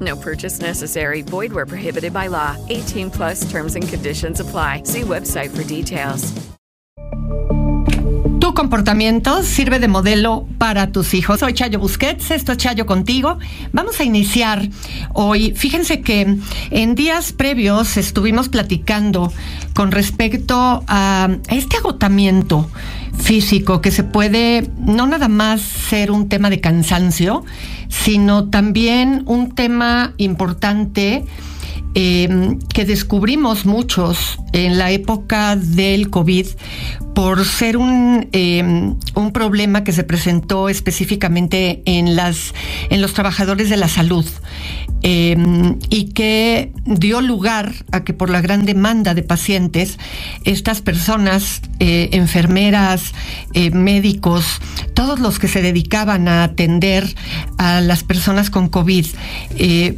No purchase necessary. Void where prohibited by law. 18 plus terms and conditions apply. See website for details. Tu comportamiento sirve de modelo para tus hijos. Soy Chayo Busquets, esto es Chayo contigo. Vamos a iniciar hoy. Fíjense que en días previos estuvimos platicando con respecto a este agotamiento físico que se puede no nada más ser un tema de cansancio, sino también un tema importante eh, que descubrimos muchos en la época del COVID por ser un, eh, un problema que se presentó específicamente en, las, en los trabajadores de la salud eh, y que dio lugar a que por la gran demanda de pacientes, estas personas, eh, enfermeras, médicos, todos los que se dedicaban a atender a las personas con COVID,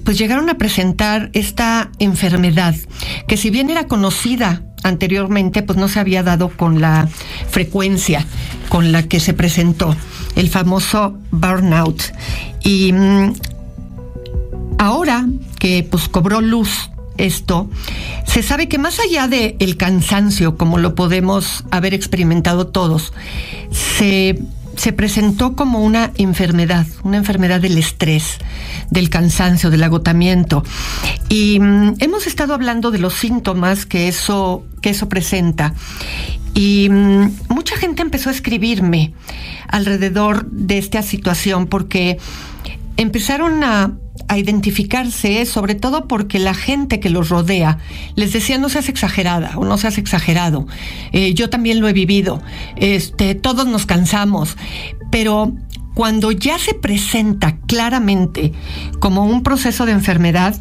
pues llegaron a presentar esta enfermedad que si bien era conocida anteriormente pues no se había dado con la frecuencia con la que se presentó el famoso burnout. Y mm, ahora que pues cobró luz esto, se sabe que más allá del el cansancio, como lo podemos haber experimentado todos, se se presentó como una enfermedad, una enfermedad del estrés, del cansancio, del agotamiento. Y mm, hemos estado hablando de los síntomas que eso, que eso presenta. Y mm, mucha gente empezó a escribirme alrededor de esta situación porque empezaron a a identificarse, sobre todo porque la gente que los rodea les decía no seas exagerada o no seas exagerado. Eh, yo también lo he vivido. Este, todos nos cansamos, pero cuando ya se presenta claramente como un proceso de enfermedad,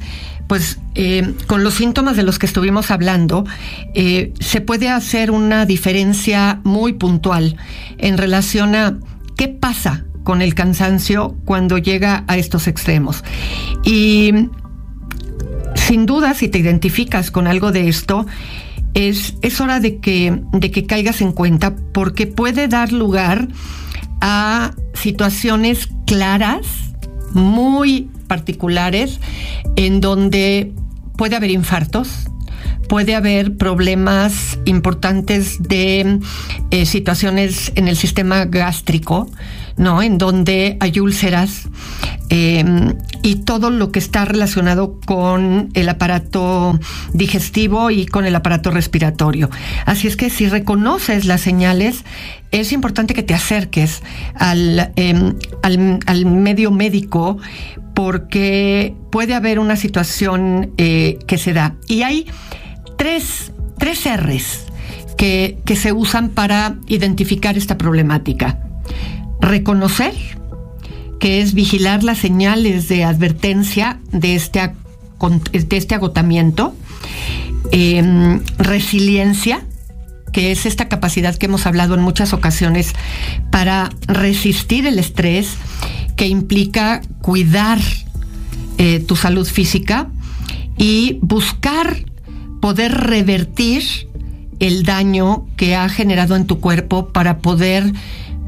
pues eh, con los síntomas de los que estuvimos hablando, eh, se puede hacer una diferencia muy puntual en relación a qué pasa con el cansancio cuando llega a estos extremos. Y sin duda, si te identificas con algo de esto, es, es hora de que, de que caigas en cuenta porque puede dar lugar a situaciones claras, muy particulares, en donde puede haber infartos, puede haber problemas importantes de eh, situaciones en el sistema gástrico, ¿no? En donde hay úlceras em, y todo lo que está relacionado con el aparato digestivo y con el aparato respiratorio. Así es que si reconoces las señales, es importante que te acerques al, em, al, medio médico porque puede haber una situación eh, que se da. Y hay tres, tres R's que, que se usan para identificar esta problemática. Reconocer, que es vigilar las señales de advertencia de este, de este agotamiento. Em, resiliencia, que es esta capacidad que hemos hablado en muchas ocasiones para resistir el estrés, que implica cuidar eh, tu salud física y buscar poder revertir el daño que ha generado en tu cuerpo para poder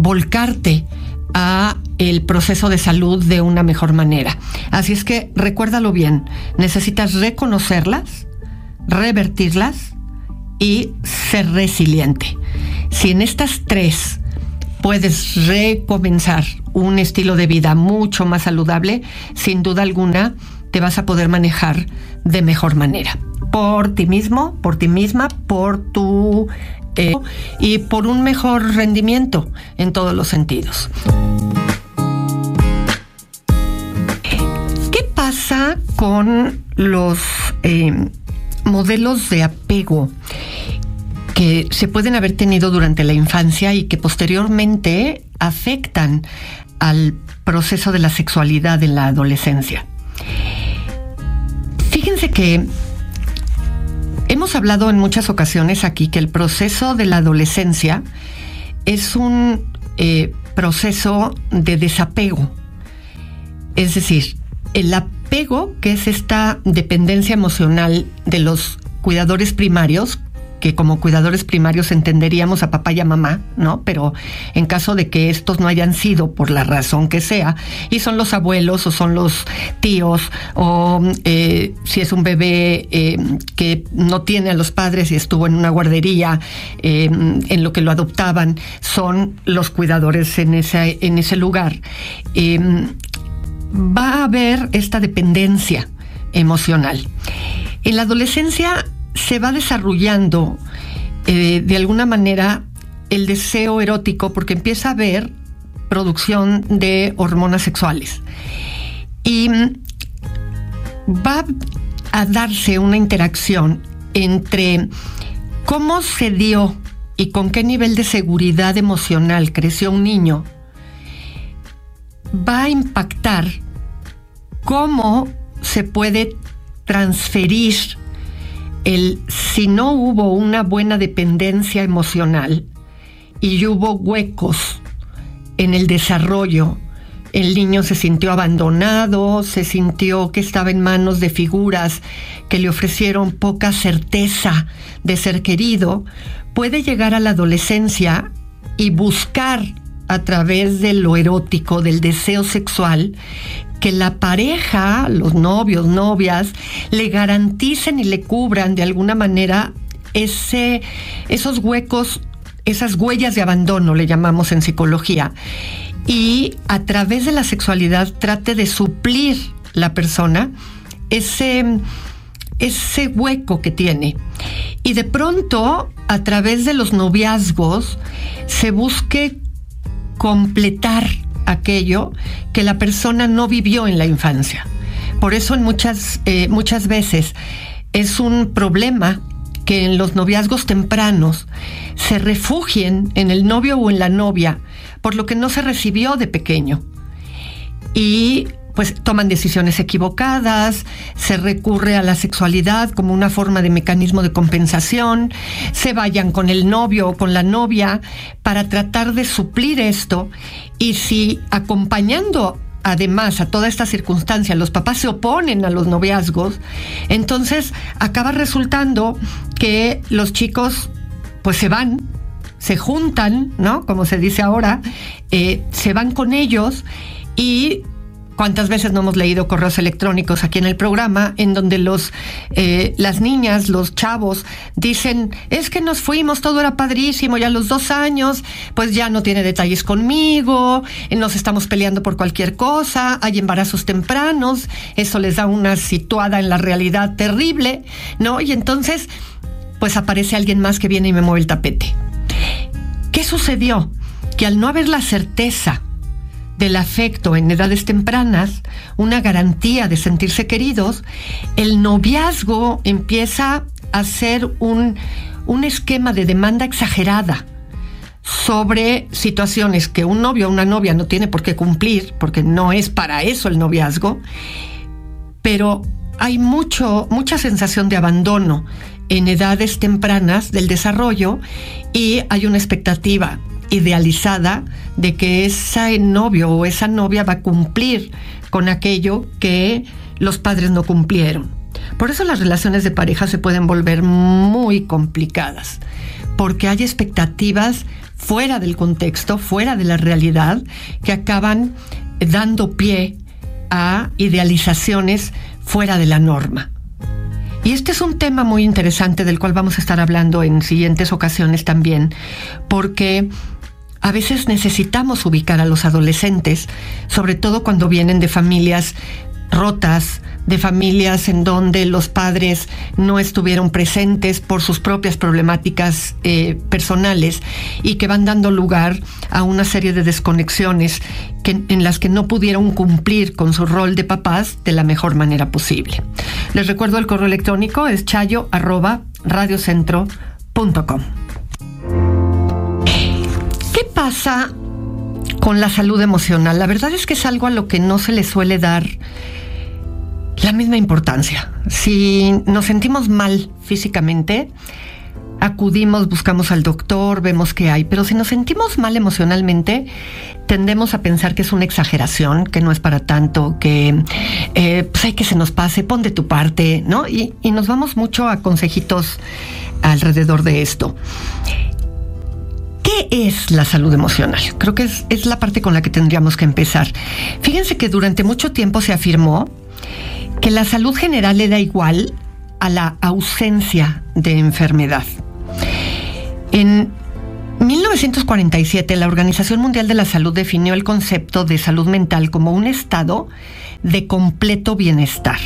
volcarte a el proceso de salud de una mejor manera. Así es que recuérdalo bien, necesitas reconocerlas, revertirlas y ser resiliente. Si en estas tres puedes recomenzar un estilo de vida mucho más saludable, sin duda alguna te vas a poder manejar de mejor manera. Por ti mismo, por ti misma, por tu... Eh, y por un mejor rendimiento en todos los sentidos. ¿Qué pasa con los eh, modelos de apego que se pueden haber tenido durante la infancia y que posteriormente afectan al proceso de la sexualidad en la adolescencia. Fíjense que hemos hablado en muchas ocasiones aquí que el proceso de la adolescencia es un eh, proceso de desapego. Es decir, el apego, que es esta dependencia emocional de los cuidadores primarios, que como cuidadores primarios entenderíamos a papá y a mamá, ¿no? Pero en caso de que estos no hayan sido por la razón que sea, y son los abuelos o son los tíos, o eh, si es un bebé eh, que no tiene a los padres y estuvo en una guardería eh, en lo que lo adoptaban, son los cuidadores en ese, en ese lugar. va a haber esta dependencia emocional. En la adolescencia se va desarrollando eh, de alguna manera el deseo erótico porque empieza a haber producción de hormonas sexuales. Y mm, va a darse una interacción entre cómo se dio y con qué nivel de seguridad emocional creció un niño, va a impactar cómo se puede transferir el si no hubo una buena dependencia emocional y hubo huecos en el desarrollo, el niño se sintió abandonado, se sintió que estaba en manos de figuras que le ofrecieron poca certeza de ser querido, puede llegar a la adolescencia y buscar a través de lo erótico, del deseo sexual, que la pareja, los novios, novias, le garanticen y le cubran de alguna manera ese, esos huecos, esas huellas de abandono, le llamamos en psicología. Y a través de la sexualidad trate de suplir la persona ese, ese hueco que tiene. Y de pronto, a través de los noviazgos, se busque completar aquello que la persona no vivió en la infancia. Por eso en muchas, eh, muchas veces es un problema que en los noviazgos tempranos se refugien en el novio o en la novia por lo que no se recibió de pequeño. Y pues toman decisiones equivocadas, se recurre a la sexualidad como una forma de mecanismo de compensación, se vayan con el novio o con la novia para tratar de suplir esto y si acompañando además a toda esta circunstancia los papás se oponen a los noviazgos, entonces acaba resultando que los chicos pues se van, se juntan, ¿no? Como se dice ahora, eh, se van con ellos y cuántas veces no hemos leído correos electrónicos aquí en el programa en donde los eh, las niñas, los chavos dicen es que nos fuimos, todo era padrísimo, ya los dos años, pues ya no tiene detalles conmigo, nos estamos peleando por cualquier cosa, hay embarazos tempranos, eso les da una situada en la realidad terrible, ¿no? Y entonces, pues aparece alguien más que viene y me mueve el tapete. ¿Qué sucedió? Que al no haber la certeza del afecto en edades tempranas, una garantía de sentirse queridos, el noviazgo empieza a ser un, un esquema de demanda exagerada sobre situaciones que un novio o una novia no tiene por qué cumplir, porque no es para eso el noviazgo, pero hay mucho, mucha sensación de abandono en edades tempranas del desarrollo y hay una expectativa idealizada de que ese novio o esa novia va a cumplir con aquello que los padres no cumplieron. Por eso las relaciones de pareja se pueden volver muy complicadas, porque hay expectativas fuera del contexto, fuera de la realidad, que acaban dando pie a idealizaciones fuera de la norma. Y este es un tema muy interesante del cual vamos a estar hablando en siguientes ocasiones también, porque a veces necesitamos ubicar a los adolescentes, sobre todo cuando vienen de familias rotas, de familias en donde los padres no estuvieron presentes por sus propias problemáticas eh, personales y que van dando lugar a una serie de desconexiones en las que no pudieron cumplir con su rol de papás de la mejor manera posible. Les recuerdo el correo electrónico es chayo ¿Qué pasa con la salud emocional? La verdad es que es algo a lo que no se le suele dar la misma importancia. Si nos sentimos mal físicamente, acudimos, buscamos al doctor, vemos qué hay, pero si nos sentimos mal emocionalmente, tendemos a pensar que es una exageración, que no es para tanto, que eh, pues hay que se nos pase, pon de tu parte, ¿no? Y, y nos vamos mucho a consejitos alrededor de esto. ¿Qué es la salud emocional? Creo que es, es la parte con la que tendríamos que empezar. Fíjense que durante mucho tiempo se afirmó que la salud general era igual a la ausencia de enfermedad. En 1947, la Organización Mundial de la Salud definió el concepto de salud mental como un estado de completo bienestar.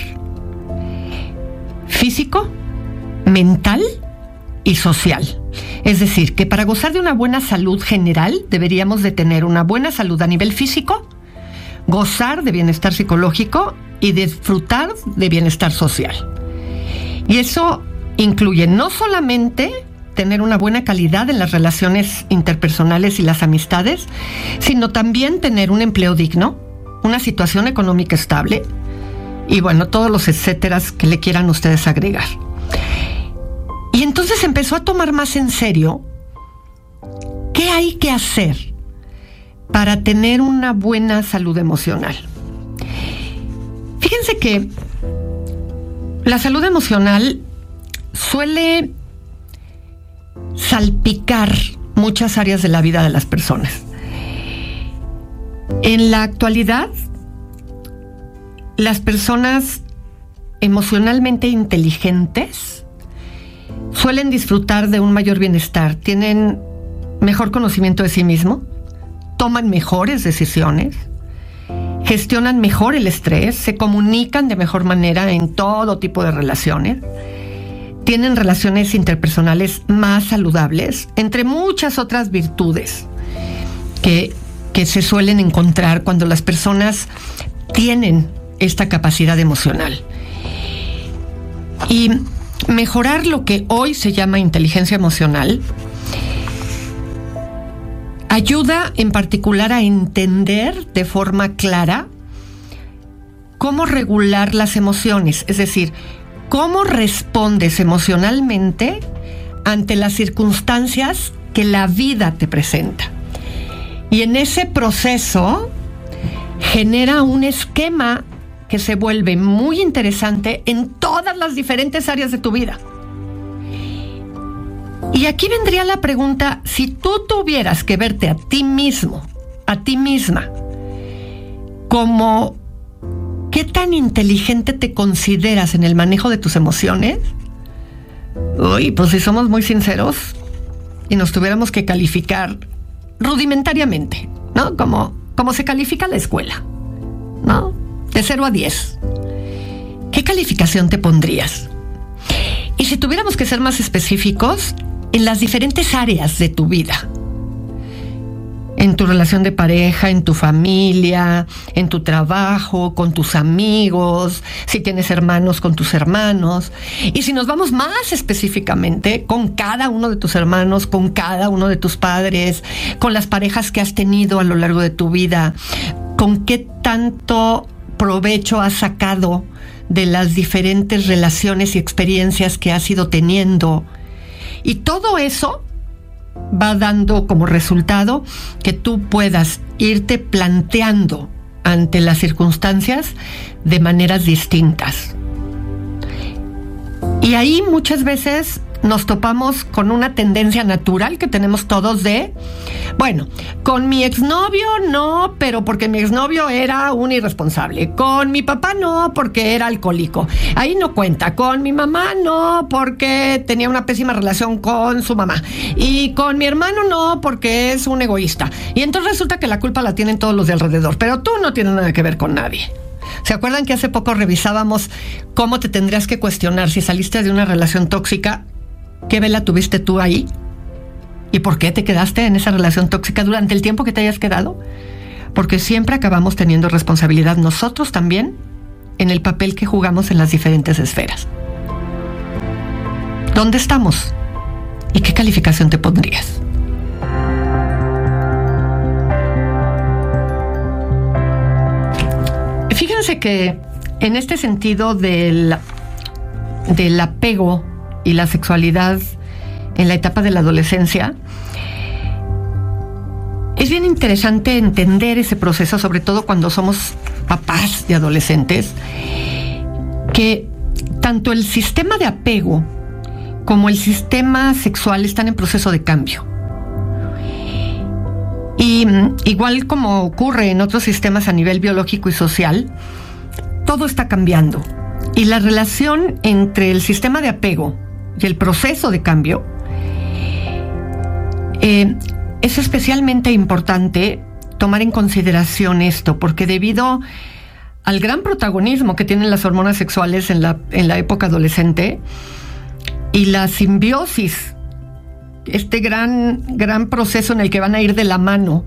Físico, mental y social. Es decir, que para gozar de una buena salud general deberíamos de tener una buena salud a nivel físico, gozar de bienestar psicológico y disfrutar de bienestar social. Y eso incluye no solamente tener una buena calidad en las relaciones interpersonales y las amistades, sino también tener un empleo digno, una situación económica estable y bueno, todos los etcéteras que le quieran ustedes agregar. Y entonces empezó a tomar más en serio qué hay que hacer para tener una buena salud emocional. Fíjense que la salud emocional suele salpicar muchas áreas de la vida de las personas. En la actualidad, las personas emocionalmente inteligentes suelen disfrutar de un mayor bienestar, tienen mejor conocimiento de sí mismo, toman mejores decisiones, gestionan mejor el estrés, se comunican de mejor manera en todo tipo de relaciones, tienen relaciones interpersonales más saludables, entre muchas otras virtudes que, que se suelen encontrar cuando las personas tienen esta capacidad emocional. Y mejorar lo que hoy se llama inteligencia emocional ayuda en particular a entender de forma clara cómo regular las emociones, es decir, cómo respondes emocionalmente ante las circunstancias que la vida te presenta. Y en ese proceso genera un esquema que se vuelve muy interesante en todas las diferentes áreas de tu vida. Y aquí vendría la pregunta, si tú tuvieras que verte a ti mismo, a ti misma, como qué tan inteligente te consideras en el manejo de tus emociones, uy, pues si somos muy sinceros y nos tuviéramos que calificar rudimentariamente, ¿no? Como, se califica la escuela, ¿no? De 0 a 10. ¿Qué calificación te pondrías? Y si tuviéramos que ser más específicos, en las diferentes áreas de tu vida. En tu relación de pareja, en tu familia, en tu trabajo, con tus amigos, si tienes hermanos, con tus hermanos. Y si nos vamos más específicamente, con cada uno de tus hermanos, con cada uno de tus padres, con las parejas que has tenido a lo largo de tu vida, con qué tanto provecho has sacado de las diferentes relaciones y experiencias que has ido teniendo y todo eso va dando como resultado que tú puedas irte planteando ante las circunstancias de maneras distintas. Y ahí muchas veces nos topamos con una tendencia natural que tenemos todos de, bueno, con mi exnovio no, pero porque mi exnovio era un irresponsable. Con mi papá no, porque era alcohólico. Ahí no cuenta. Con mi mamá no, porque tenía una pésima relación con su mamá. Y con mi hermano no, porque es un egoísta. Y entonces resulta que la culpa la tienen todos los de alrededor, pero tú no tienes nada que ver con nadie. ¿Se acuerdan que hace poco revisábamos cómo te tendrías que cuestionar si saliste de una relación tóxica ¿Qué vela tuviste tú ahí? ¿Y por qué te quedaste en esa relación tóxica durante el tiempo que te hayas quedado? Porque siempre acabamos teniendo responsabilidad nosotros también en el papel que jugamos en las diferentes esferas. ¿Dónde estamos? ¿Y qué calificación te pondrías? Fíjense que en este sentido del, del apego y la sexualidad en la etapa de la adolescencia, es bien interesante entender ese proceso, sobre todo cuando somos papás de adolescentes, que tanto el sistema de apego como el sistema sexual están en proceso de cambio. Y mm, igual como ocurre en otros sistemas a nivel biológico y social, todo está cambiando. Y la relación entre el sistema de apego y el proceso de cambio, eh, es especialmente importante tomar en consideración esto, porque debido al gran protagonismo que tienen las hormonas sexuales en la, en la época adolescente y la simbiosis, este gran, gran proceso en el que van a ir de la mano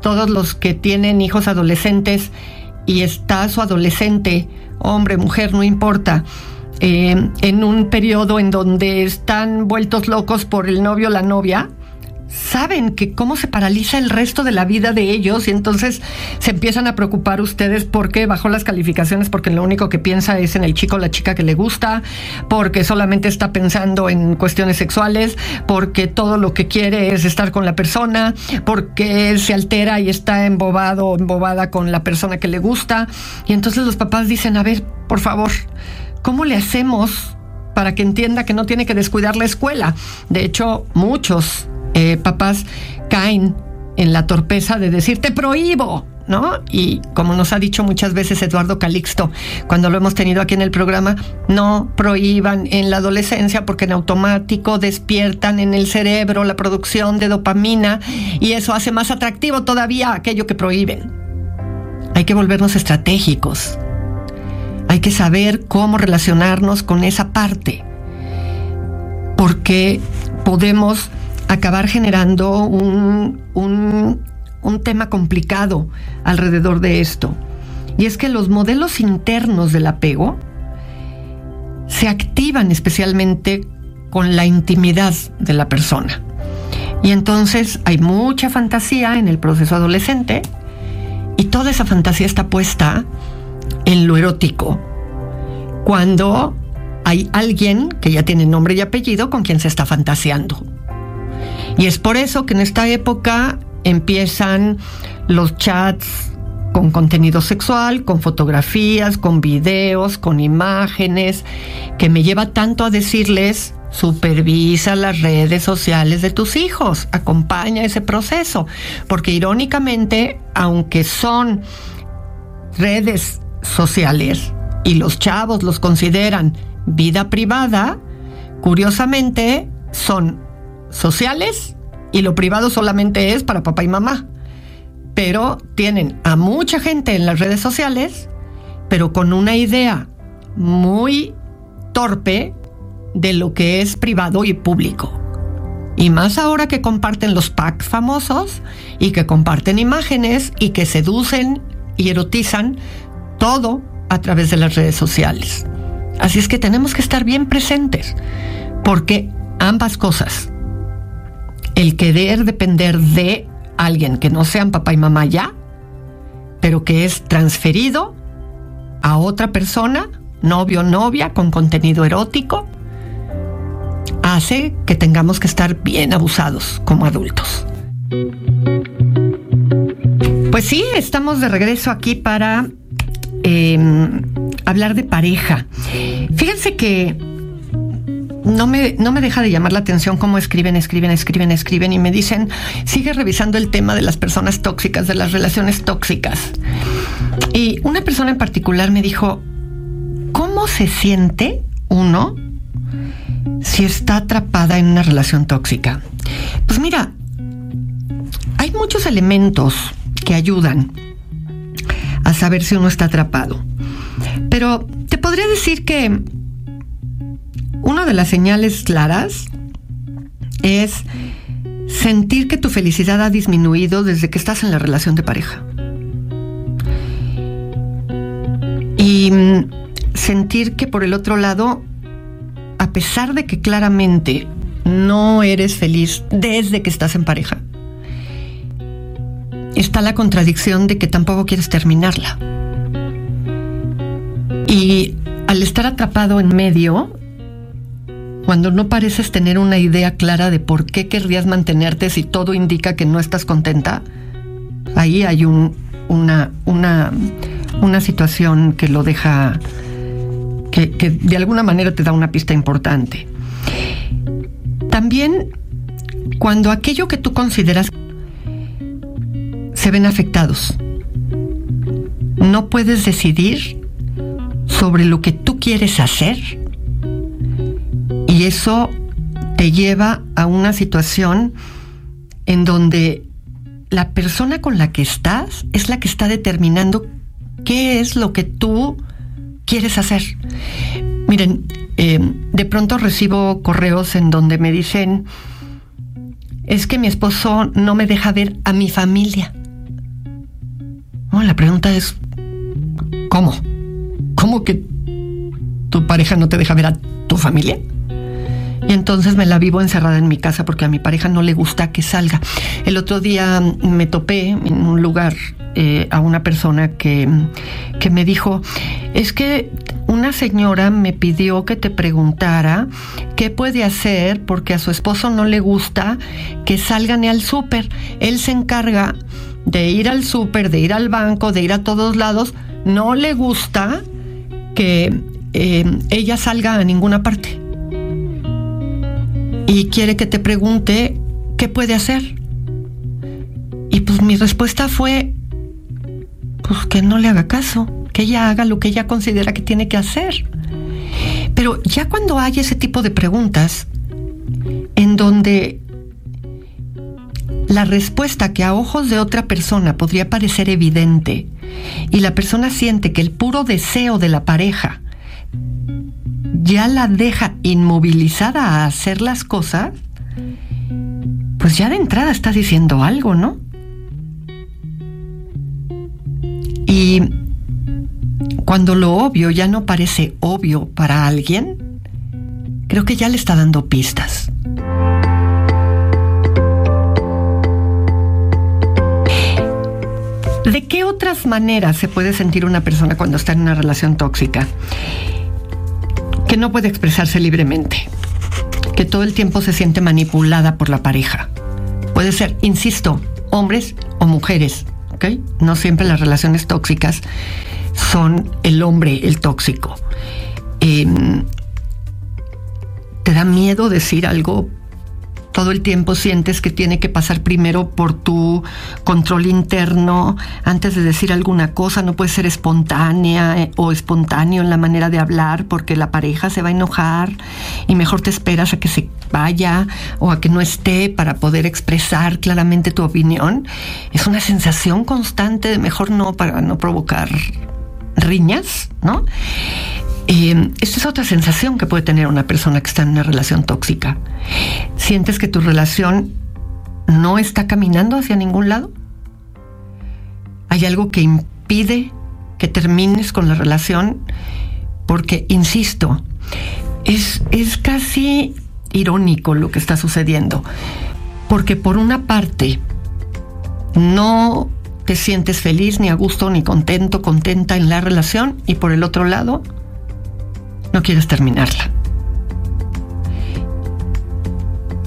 todos los que tienen hijos adolescentes y está su adolescente, hombre, mujer, no importa, eh, en un periodo en donde están vueltos locos por el novio o la novia, saben que cómo se paraliza el resto de la vida de ellos y entonces se empiezan a preocupar ustedes porque bajó las calificaciones porque lo único que piensa es en el chico o la chica que le gusta, porque solamente está pensando en cuestiones sexuales, porque todo lo que quiere es estar con la persona, porque se altera y está embobado o embobada con la persona que le gusta. Y entonces los papás dicen, a ver, por favor, ¿cómo le hacemos para que entienda que no tiene que descuidar la escuela? De hecho, muchos eh, papás caen en la torpeza de decir, te prohíbo, ¿no? Y como nos ha dicho muchas veces Eduardo Calixto, cuando lo hemos tenido aquí en el programa, no prohíban en la adolescencia porque en automático despiertan en el cerebro la producción de dopamina y eso hace más atractivo todavía aquello que prohíben. Hay que volvernos estratégicos, hay que saber cómo relacionarnos con esa parte, porque podemos acabar generando un, un, tema complicado alrededor de esto. Y es que los modelos internos del apego se activan especialmente con la intimidad de la persona. Y entonces hay mucha fantasía en el proceso adolescente y toda esa fantasía está puesta en lo erótico, cuando hay alguien que ya tiene nombre y apellido con quien se está fantaseando. Y es por eso que en esta época empiezan los chats con contenido sexual, con fotografías, con videos, con imágenes, que me lleva tanto a decirles, supervisa las redes sociales de tus hijos, acompaña ese proceso, porque irónicamente, aunque son redes sociales y los chavos los consideran vida privada, curiosamente son sociales y lo privado solamente es para papá y mamá. Pero tienen a mucha gente en las redes sociales, pero con una idea muy torpe de lo que es privado y público. Y más ahora que comparten los packs famosos y que comparten imágenes y que seducen y erotizan todo a través de las redes sociales. Así es que tenemos que estar bien presentes, porque ambas cosas, el querer depender de alguien que no sean papá y mamá ya, pero que es transferido a otra persona, novio o novia, con contenido erótico, hace que tengamos que estar bien abusados como adultos. Pues sí, estamos de regreso aquí para Em, hablar de pareja. Fíjense que no me, no me deja de llamar la atención cómo escriben, escriben, escriben, escriben y me dicen, sigue revisando el tema de las personas tóxicas, de las relaciones tóxicas. Y una persona en particular me dijo, ¿cómo se siente uno si está atrapada en una relación tóxica? Pues mira, hay muchos elementos que ayudan saber si uno está atrapado. Pero te podría decir que una de las señales claras es sentir que tu felicidad ha disminuido desde que estás en la relación de pareja. Y mm, sentir que por el otro lado, a pesar de que claramente no eres feliz desde que estás en pareja, está la contradicción de que tampoco quieres terminarla. Y al estar atrapado en medio, cuando no pareces tener una idea clara de por qué querrías mantenerte si todo indica que no estás contenta, ahí hay un, una, una, una situación que lo deja, que de alguna manera te da una pista importante. También cuando aquello que tú consideras ven afectados. No puedes decidir sobre lo que tú quieres hacer y eso te lleva a una situación en donde la persona con la que estás es la que está determinando qué es lo que tú quieres hacer. Miren, eh, de pronto recibo correos en donde me dicen, es que mi esposo no me deja ver a mi familia. La pregunta es, ¿cómo? ¿Cómo que tu pareja no te deja ver a tu familia? Y entonces me la vivo encerrada en mi casa porque a mi pareja no le gusta que salga. El otro día me topé en un lugar eh, a una persona que, que me dijo, es que una señora me pidió que te preguntara qué puede hacer porque a su esposo no le gusta que salgan al súper. Él se encarga de ir al súper, de ir al banco, de ir a todos lados. No le gusta que eh, ella salga a ninguna parte y quiere que te pregunte qué puede hacer. Y pues mi respuesta fue, pues que no le haga caso, que ella haga lo que ella considera que tiene que hacer. Pero ya cuando hay ese tipo de preguntas, en donde la respuesta que a ojos de otra persona podría parecer evidente y la persona siente que el puro deseo de la pareja ya la deja inmovilizada a hacer las cosas, pues ya de entrada está diciendo algo, ¿no? Y cuando lo obvio ya no parece obvio para alguien, creo que ya le está dando pistas. Otras maneras se puede sentir una persona cuando está en una relación tóxica? que no puede expresarse libremente, que todo el tiempo se siente manipulada por la pareja. Puede ser, insisto, hombres o mujeres, ¿ok? No siempre las relaciones tóxicas son el hombre el tóxico. Em, ¿Te da miedo decir algo todo el tiempo sientes que tiene que pasar primero por tu control interno antes de decir alguna cosa, no puede ser espontánea eh, o espontáneo en la manera de hablar porque la pareja se va a enojar y mejor te esperas a que se vaya o a que no esté para poder expresar claramente tu opinión. Es una sensación constante de mejor no para no provocar riñas, ¿no? Eh, esta es otra sensación que puede tener una persona que está en una relación tóxica. ¿Sientes que tu relación no está caminando hacia ningún lado? ¿Hay algo que impide que termines con la relación? Porque, insisto, es, es casi irónico lo que está sucediendo. Porque por una parte, no te sientes feliz, ni a gusto, ni contento, contenta en la relación, y por el otro lado, no quieres terminarla.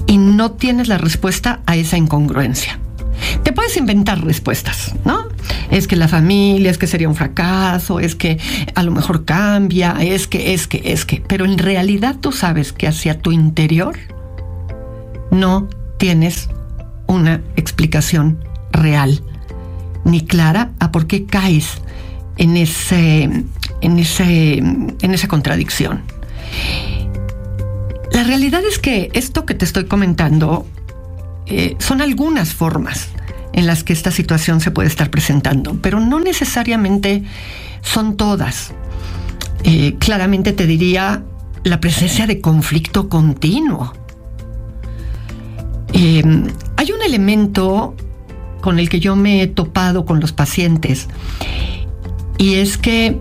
Y no tienes la respuesta a esa incongruencia. Te puedes inventar respuestas, ¿no? es que la familia, es que sería un fracaso, es que a lo mejor cambia, es que, es que, es que. Pero en realidad tú sabes que hacia tu interior no tienes una explicación real ni clara a por qué caes en ese, en ese, en esa contradicción. La realidad es que esto que te estoy comentando eh, son algunas formas en las que esta situación se puede estar presentando, pero no necesariamente son todas. Eh, claramente te diría la presencia de conflicto continuo. Eh, hay un elemento con el que yo me he topado con los pacientes y es que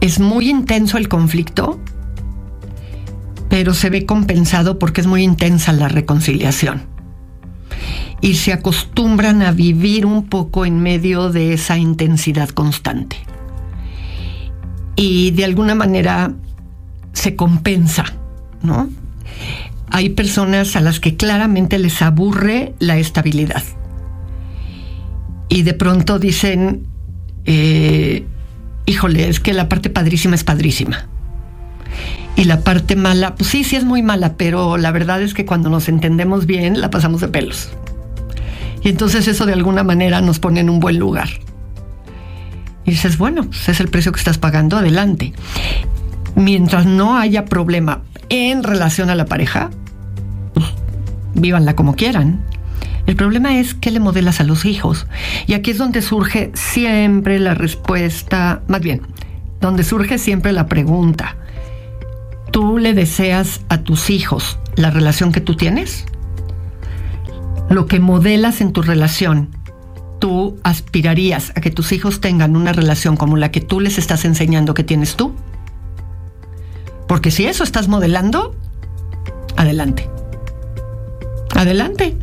es muy intenso el conflicto, pero se ve compensado porque es muy intensa la reconciliación. Y se acostumbran a vivir un poco en medio de esa intensidad constante. Y de alguna manera se compensa, ¿no? Hay personas a las que claramente les aburre la estabilidad. Y de pronto dicen, eh, híjole, es que la parte padrísima es padrísima. Y la parte mala, pues sí, sí es muy mala, pero la verdad es que cuando nos entendemos bien, la pasamos de pelos. Y entonces eso de alguna manera nos pone en un buen lugar. Y dices, bueno, pues es el precio que estás pagando, adelante. Mientras no haya problema en relación a la pareja, vívanla como quieran. El problema es qué le modelas a los hijos. Y aquí es donde surge siempre la respuesta, más bien, donde surge siempre la pregunta. ¿Tú le deseas a tus hijos la relación que tú tienes? Lo que modelas en tu relación, ¿tú aspirarías a que tus hijos tengan una relación como la que tú les estás enseñando que tienes tú? Porque si eso estás modelando, adelante. Adelante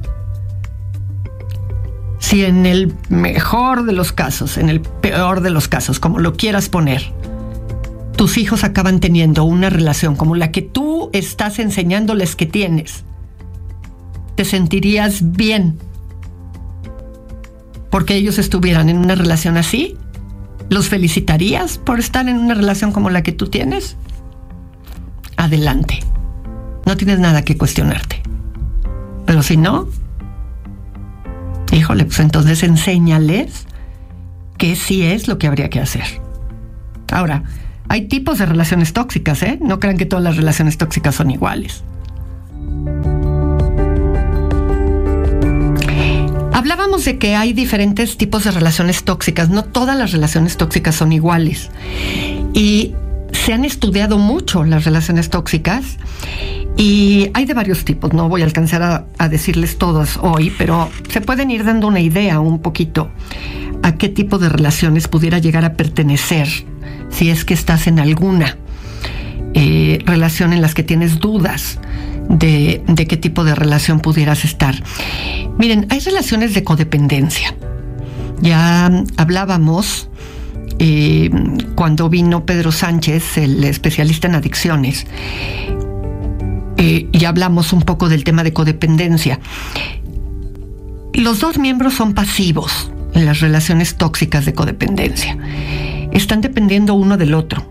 si en el mejor de los casos, en el peor de los casos, como lo quieras poner, tus hijos acaban teniendo una relación como la que tú estás enseñándoles que tienes, te sentirías bien porque ellos estuvieran en una relación así? ¿Los felicitarías por estar en una relación como la que tú tienes? Adelante. No tienes nada que cuestionarte. Pero si no, Híjole, pues entonces enséñales qué sí es lo que habría que hacer. Ahora, hay tipos de relaciones tóxicas, ¿eh? No crean que todas las relaciones tóxicas son iguales. Hablábamos de que hay diferentes tipos de relaciones tóxicas, no todas las relaciones tóxicas son iguales. Y se han estudiado mucho las relaciones tóxicas y hay de varios tipos, no voy a alcanzar a, decirles todos hoy, pero se pueden ir dando una idea un poquito a qué tipo de relaciones pudiera llegar a pertenecer si es que estás en alguna eh, relación en las que tienes dudas de, qué tipo de relación pudieras estar. Miren, hay relaciones de codependencia. Ya hablábamos eh, cuando vino Pedro Sánchez, el especialista en adicciones, eh, y hablamos un poco del tema de codependencia. Los dos miembros son pasivos en las relaciones tóxicas de codependencia. Están dependiendo uno del otro.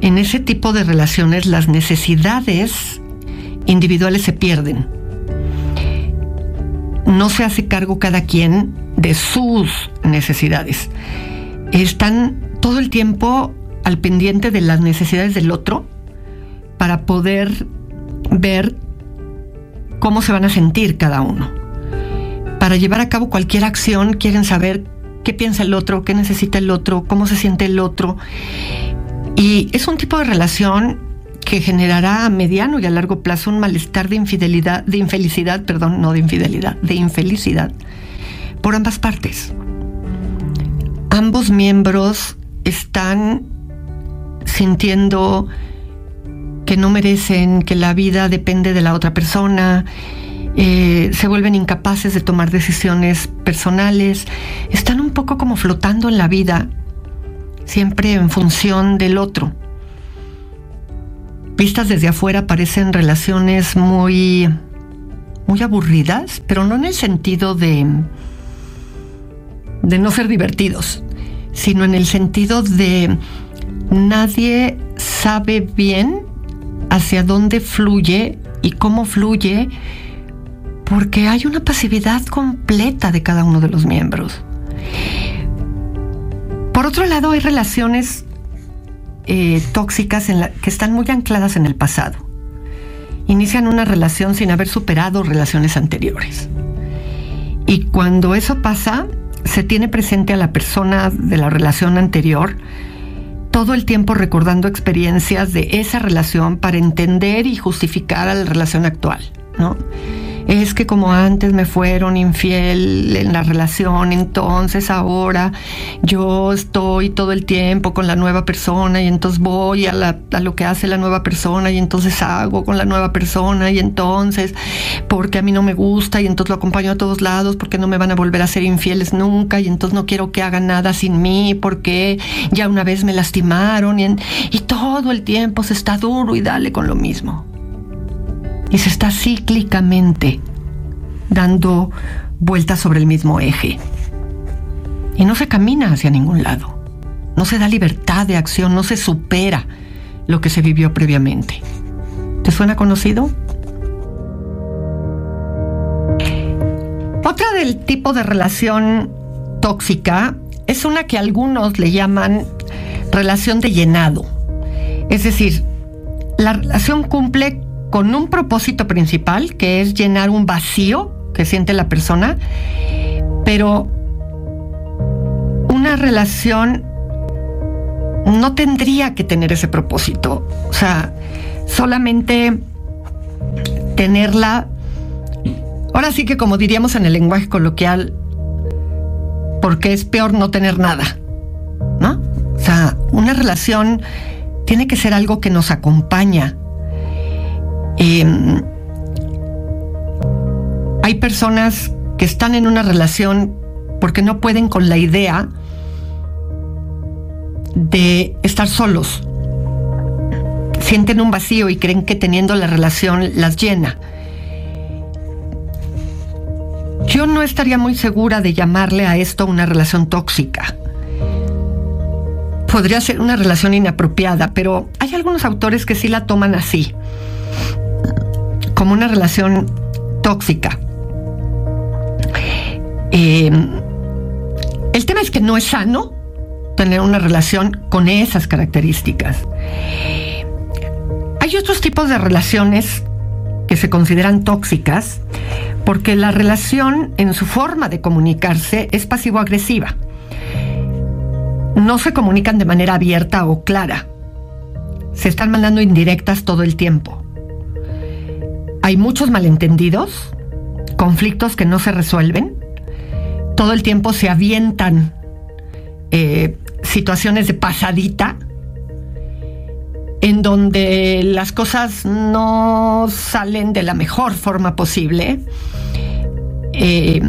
En ese tipo de relaciones las necesidades individuales se pierden. No se hace cargo cada quien de sus necesidades. Están todo el tiempo al pendiente de las necesidades del otro para poder ver cómo se van a sentir cada uno. Para llevar a cabo cualquier acción quieren saber qué piensa el otro, qué necesita el otro, cómo se siente el otro. Y es un tipo de relación que generará a mediano y a largo plazo un malestar de infidelidad, de infelicidad, perdón, no de infidelidad, de infelicidad por ambas partes. Ambos miembros están sintiendo que no merecen, que la vida depende de la otra persona, eh, se vuelven incapaces de tomar decisiones personales, están un poco como flotando en la vida, siempre en función del otro. Vistas desde afuera parecen relaciones muy, muy aburridas, pero no en el sentido de, de no ser divertidos, sino en el sentido de nadie sabe bien hacia dónde fluye y cómo fluye porque hay una pasividad completa de cada uno de los miembros. Por otro lado, hay relaciones eh, tóxicas que están muy ancladas en el pasado. Inician una relación sin haber superado relaciones anteriores. Y cuando eso pasa, se tiene presente a la persona de la relación anterior todo el tiempo recordando experiencias de esa relación para entender y justificar a la relación actual, ¿no? Es que como antes me fueron infiel en la relación, entonces ahora yo estoy todo el tiempo con la nueva persona y entonces voy a, lo que hace la nueva persona y entonces hago con la nueva persona y entonces porque a mí no me gusta y entonces lo acompaño a todos lados porque no me van a volver a ser infieles nunca y entonces no quiero que hagan nada sin mí porque ya una vez me lastimaron y, y todo el tiempo se está duro y dale con lo mismo y se está cíclicamente dando vueltas sobre el mismo eje. Y no se camina hacia ningún lado. No se da libertad de acción, no se supera lo que se vivió previamente. ¿Te suena conocido? Otra del tipo de relación tóxica es una que algunos le llaman relación de llenado. Es decir, la relación cumple con un propósito principal, que es llenar un vacío que siente la persona, pero una relación no tendría que tener ese propósito. O sea, solamente tenerla, ahora sí que como diríamos en el lenguaje coloquial, porque es peor no tener nada, ¿no? O sea, una relación tiene que ser algo que nos acompaña, Em, hay personas que están en una relación porque no pueden con la idea de estar solos. Sienten un vacío y creen que teniendo la relación las llena. Yo no estaría muy segura de llamarle a esto una relación tóxica. Podría ser una relación inapropiada, pero hay algunos autores que sí la toman así como una relación tóxica. Em, el tema es que no es sano tener una relación con esas características. Hay otros tipos de relaciones que se consideran tóxicas porque la relación en su forma de comunicarse es pasivo-agresiva. No se comunican de manera abierta o clara. Se están mandando indirectas todo el tiempo hay muchos malentendidos, conflictos que no se resuelven, todo el tiempo se avientan eh, situaciones de pasadita en donde las cosas no salen de la mejor forma posible. Eh,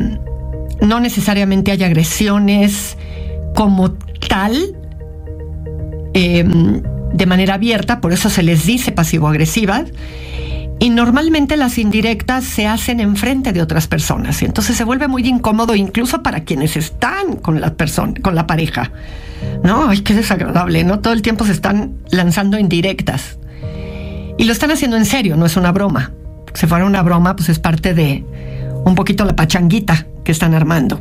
no necesariamente hay agresiones como tal eh, de manera abierta, por eso se les dice pasivo-agresivas y normalmente las indirectas se hacen enfrente de otras personas. Y entonces se vuelve muy incómodo incluso para quienes están con la persona, con la pareja. No, ay, qué desagradable, ¿no? Todo el tiempo se están lanzando indirectas. Y lo están haciendo en serio, no es una broma. Si fuera una broma, pues es parte de un poquito la pachanguita que están armando.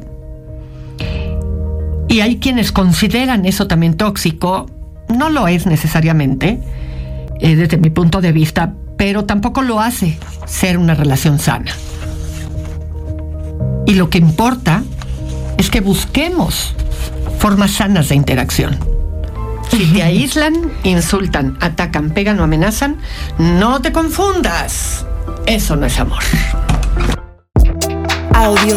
Y hay quienes consideran eso también tóxico. No lo es necesariamente, eh, desde mi punto de vista, pero tampoco lo hace ser una relación sana. Y lo que importa es que busquemos formas sanas de interacción. Si te aíslan, insultan, atacan, pegan o amenazan, no te confundas. Eso no es amor. Audio